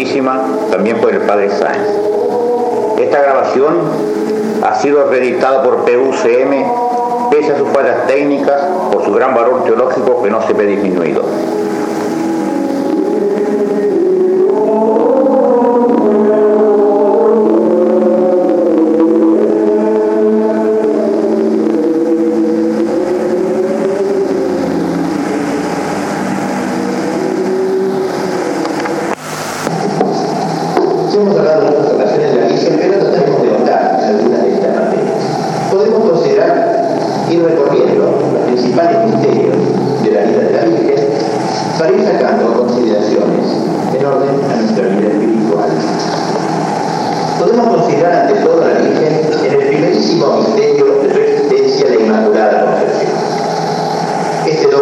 Santísima, también por el padre Sáenz. Esta grabación ha sido reeditada por PUCM pese a sus fallas técnicas por su gran valor teológico que no se ve disminuido.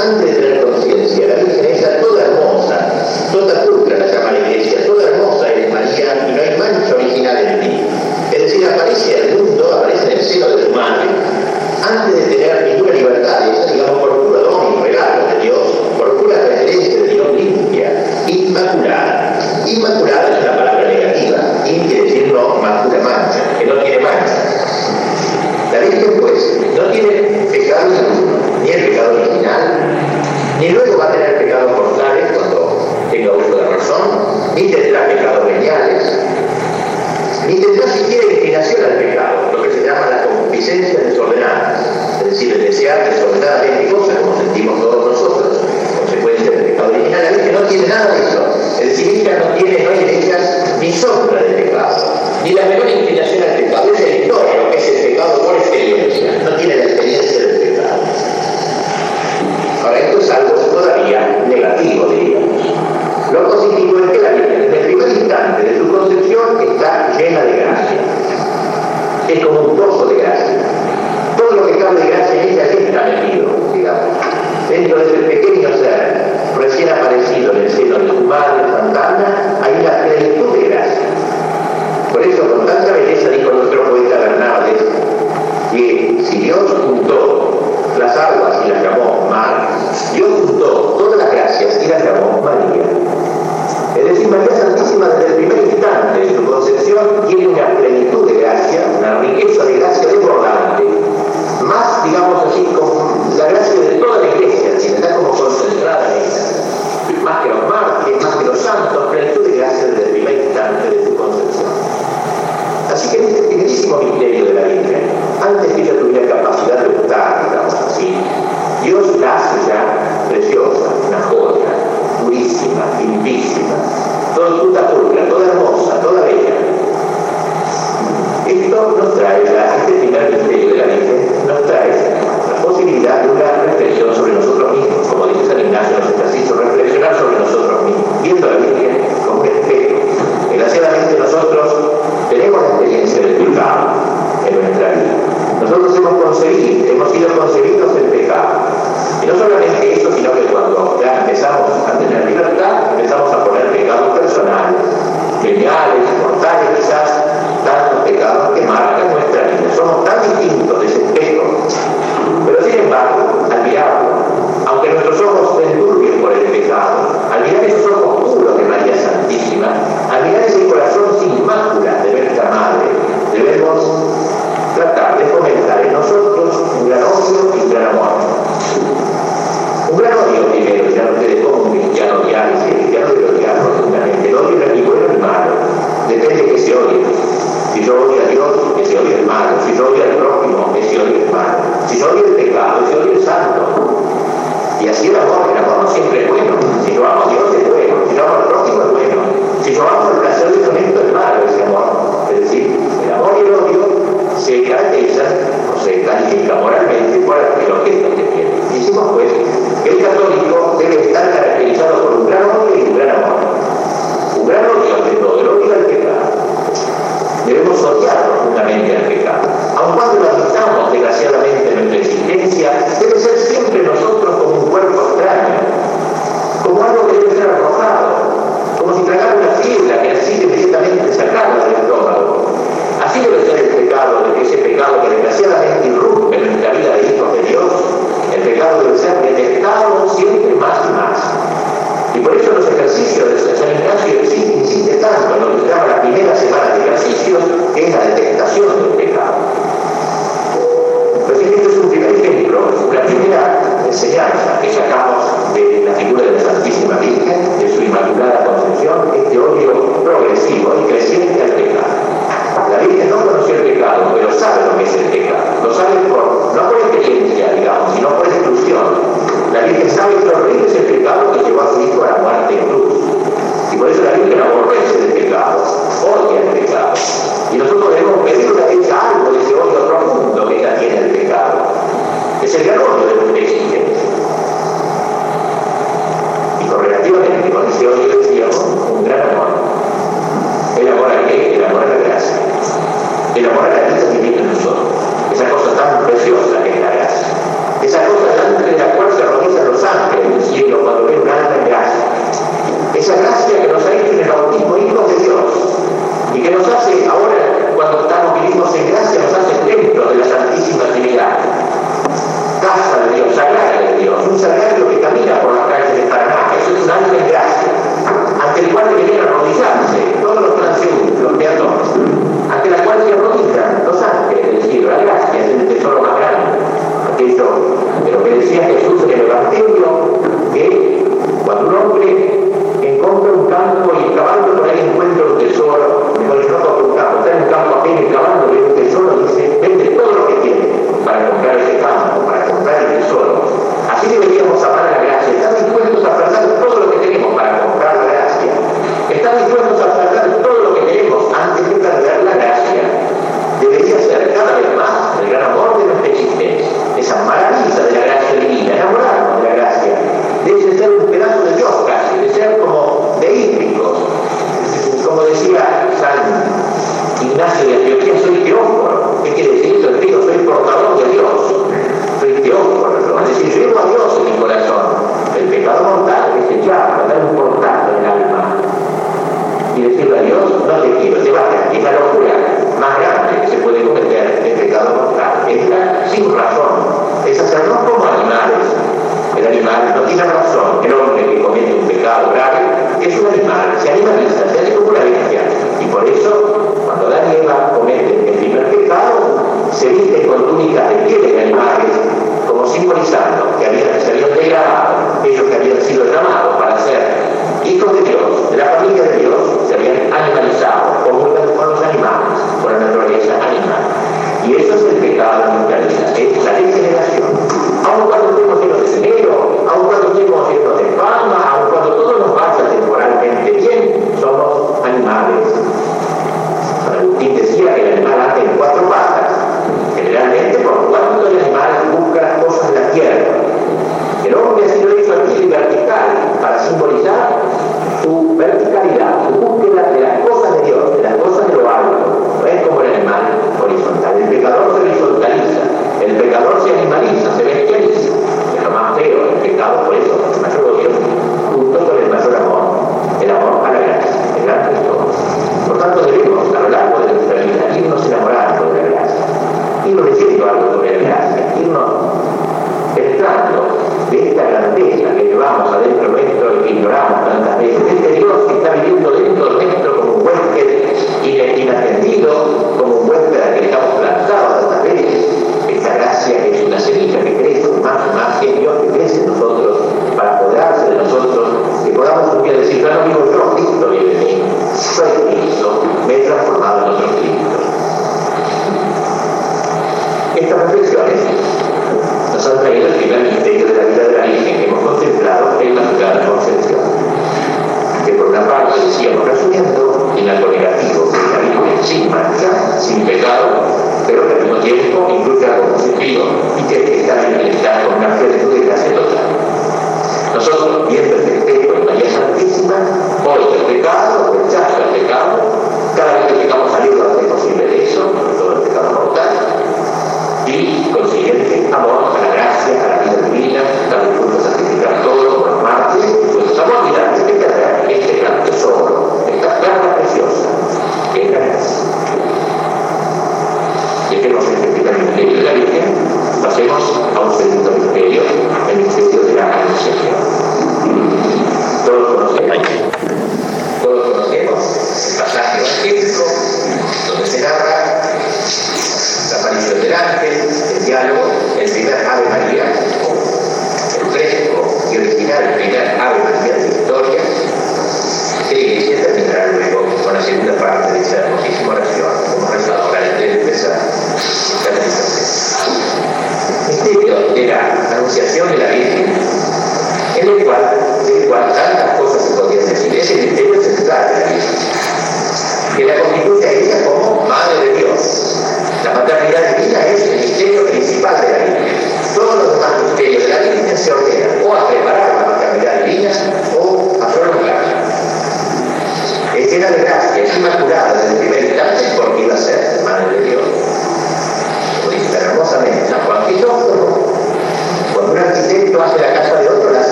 decir, el amor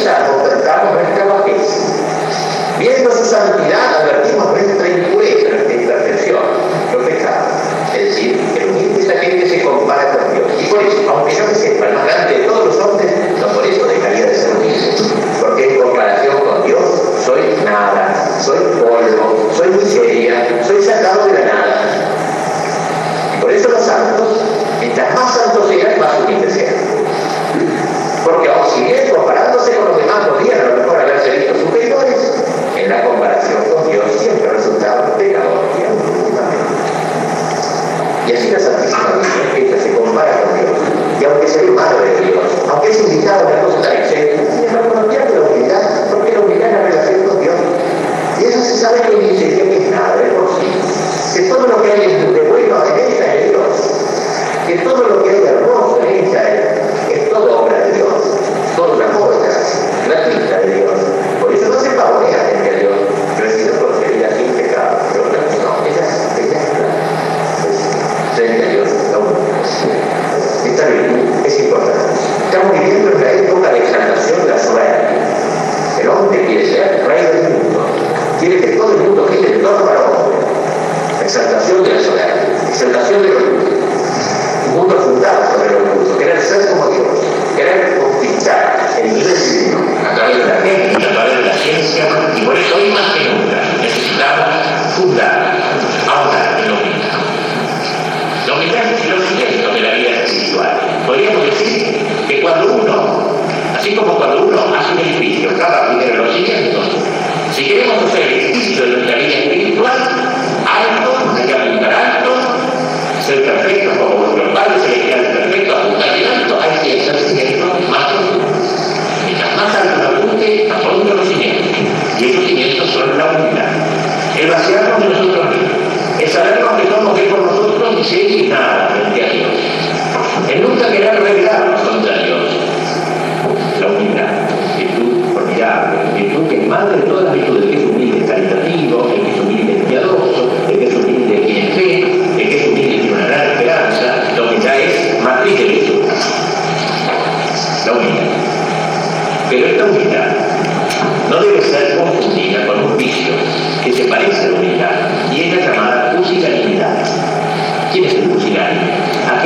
vida convertamos nuestra bajeza. Viendo su santidad, advertimos nuestra impureza, imperfección, los pecados. Es decir, el humilde es aquel que se compara con Dios. Y por eso, aunque yo me sepa el más grande de todos los hombres, no por eso dejaría de ser humilde. Porque en comparación con Dios, soy nada, soy polvo, soy miseria, soy sacado de la nada. Y por eso los santos, mientras más santos sean, más humildes sean. Porque con los demás gobiernos, no por haberse visto superiores, en la comparación con Dios siempre resultaron de la Y así la Santísima Virgen que se compara con Dios, y aunque se ve madre de Dios, aunque es indicado la costa de Che, sin embargo no pierde la humildad, porque la humildad es la relación con Dios. Y eso se sabe que dice que es nada de por sí, que todo lo que hay es quiere el rey del mundo, quiere que todo el mundo gire en torno al. Exaltación de la soberanía, exaltación de los mundos. Un mundo fundado sobre los mundos, querer ser como Dios, querer conquistar el nivel solamente son los cimientos, y esos cimientos son la humildad. El vaciarnos de nosotros mismos, el saber lo que somos de por nosotros y ser nada frente a Dios.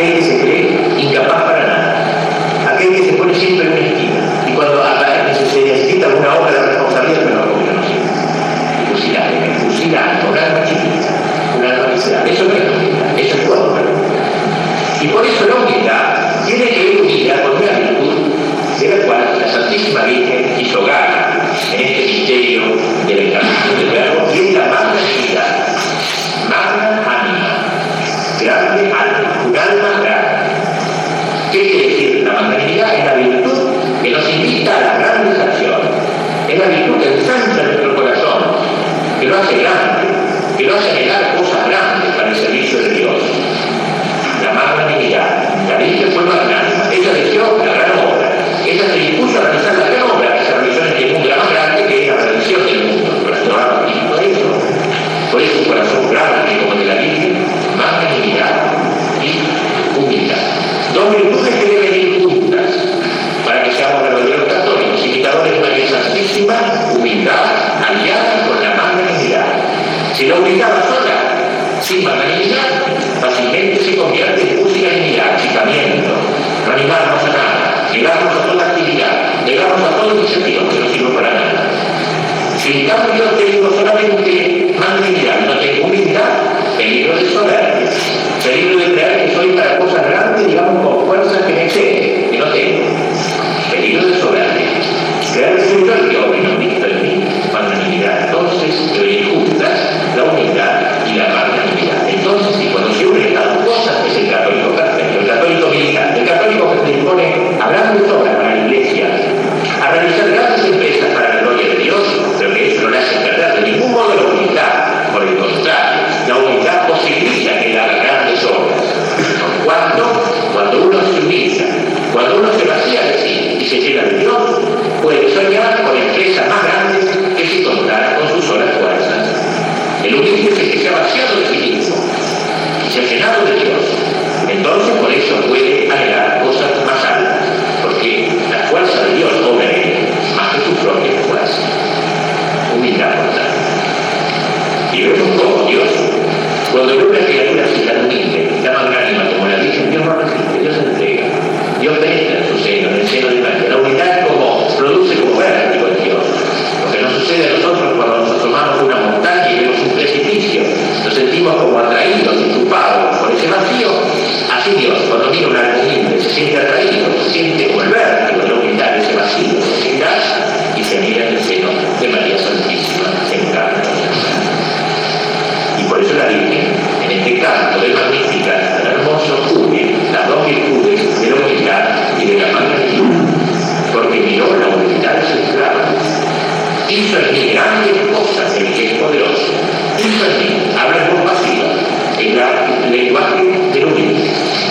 aquel que se cree incapaz para nada, aquel que se pone siempre en todas las iniciativas que no sirven para nada. Si en cambio tengo solamente mantilla, no tengo humildad, peligro de soberbia, peligro de creer que soy para cosas grandes, digamos, como.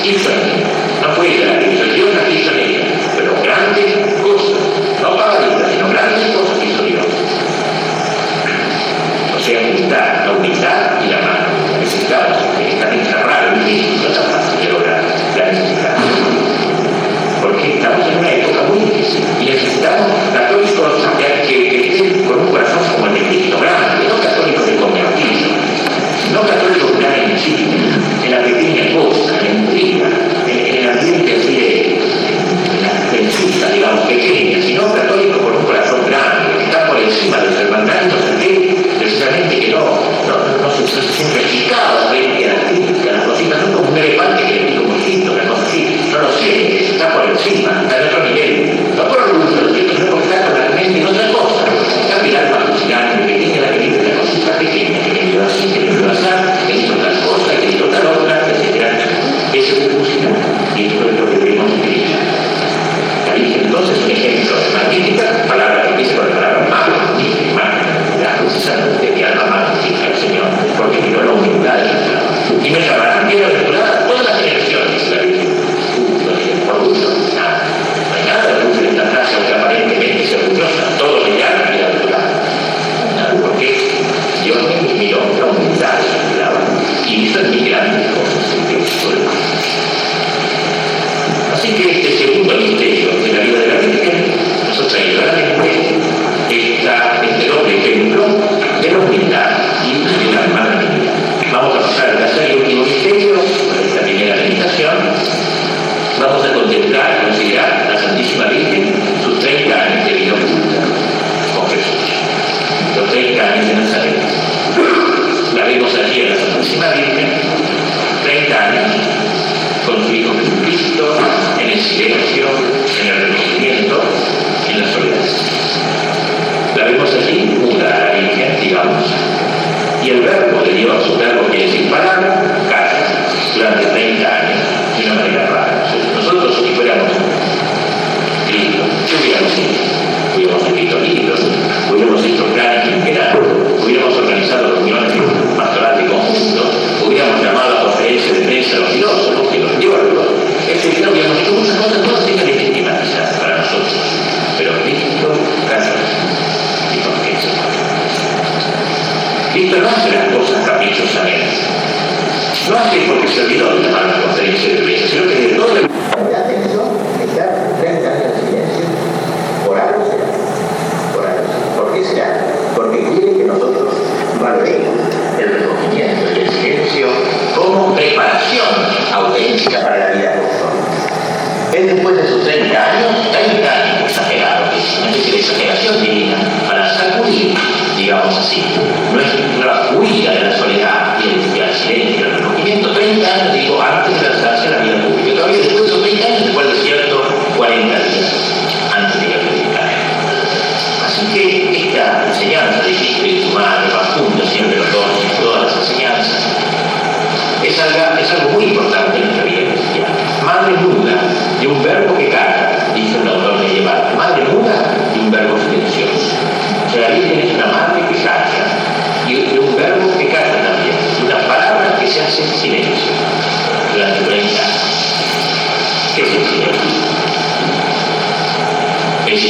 artista, no fue la realización artista mía, pero grandes cosas, no pavaditas, sino grandes cosas que hizo Dios. O sea, la humildad y la mano, necesitamos, están encerradas en mí, no está fácil de lograr la necesidad. Porque estamos en una época muy difícil y necesitamos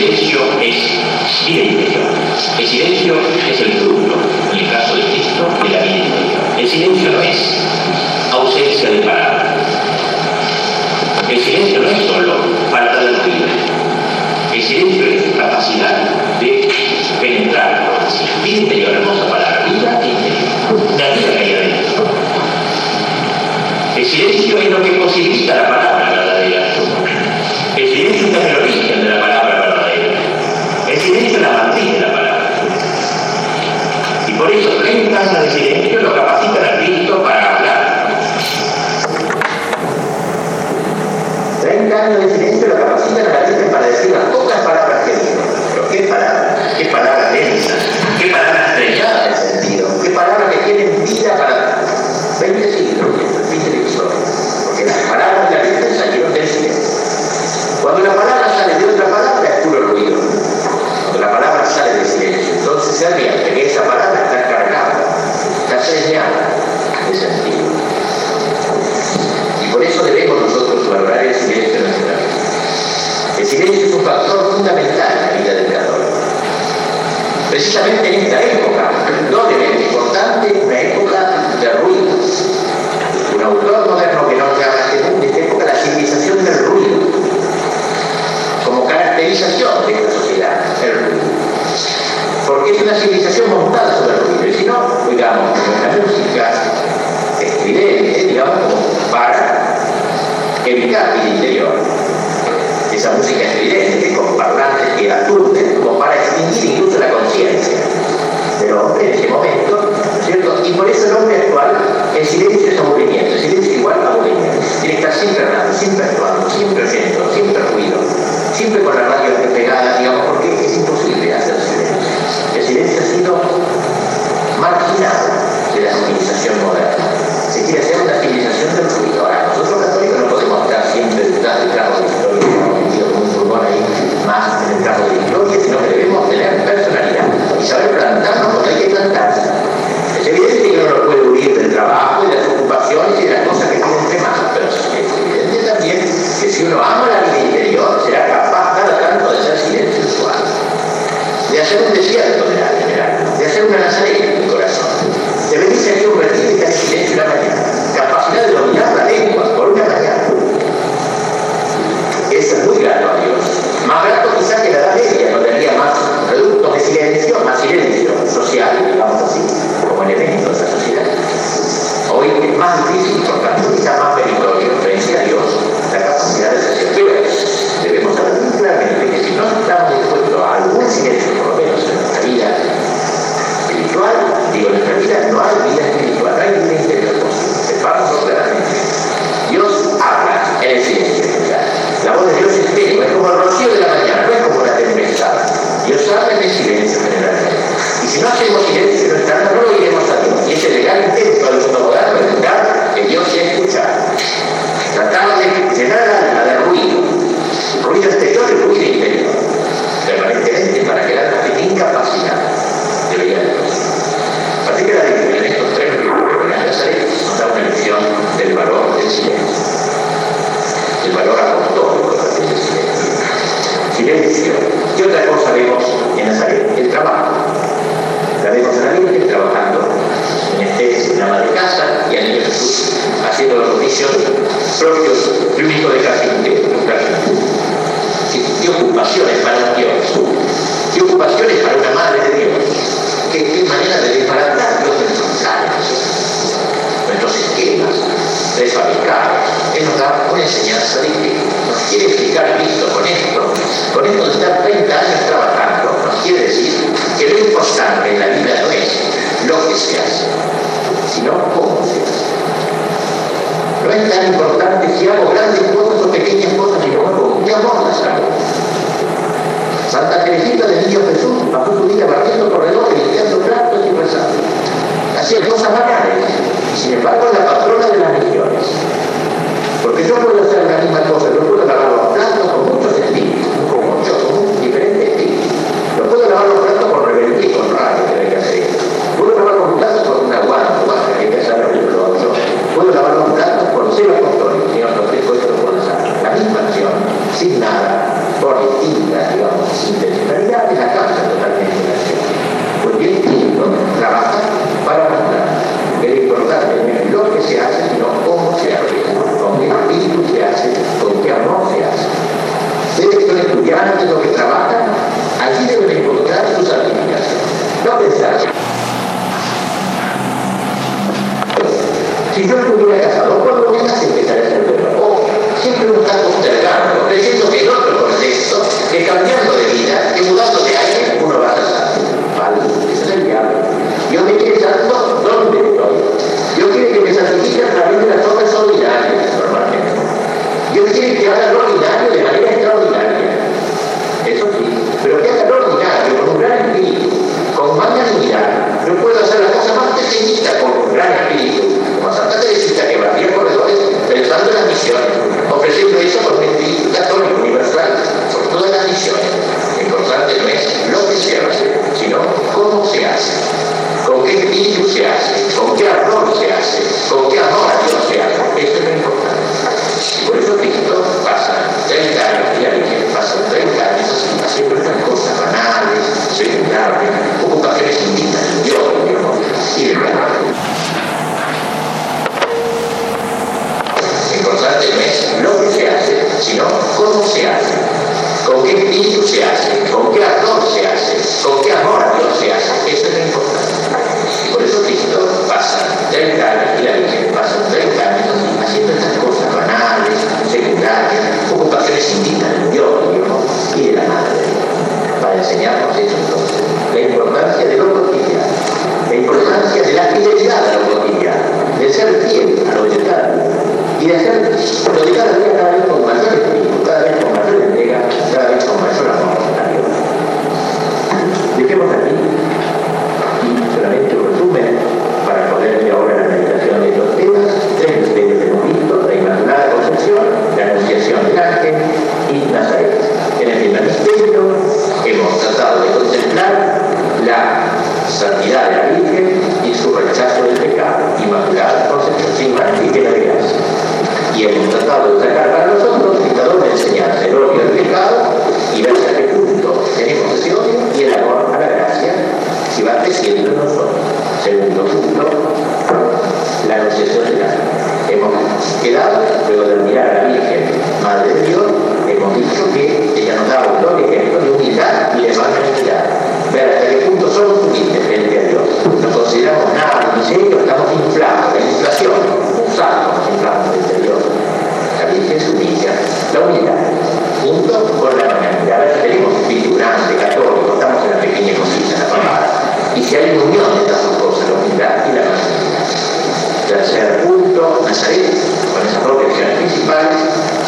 El silencio es vida interior. El silencio es el fruto, en el caso de Cristo, de la vida interior. El silencio no es ausencia de palabras. El silencio no es solo falta de ruido. El silencio es capacidad de penetrar. Vida interior, hermosa palabra, vida interior. La vida que hay adentro. El silencio es lo que posibilita la palabra. precisamente en esta época, perdónenme, importante, una época de ruido. Un autor moderno que no habla de esta época, la civilización del ruido, como caracterización de esta sociedad, el ruido. Porque es una civilización montada sobre el ruido, y si no, digamos, la música, estridente, digamos, para evitar el interior. Esa música es estridente, con parlantes que aturde siempre hablando, siempre actuando, siempre oyendo, siempre ruido, siempre con la radio pegada, digamos, porque es imposible hacer silencio. El silencio ha sido marginado de la civilización moderna. Se quiere hacer una civilización del ruido.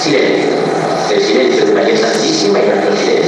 Silencio. El silencio de María Santísima y nuestro silencio,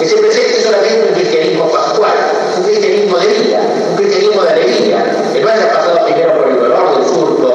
Ese presente solamente un cristianismo pascual, un cristianismo de vida, un cristianismo de alegría. El más ha pasado primero por el dolor del surco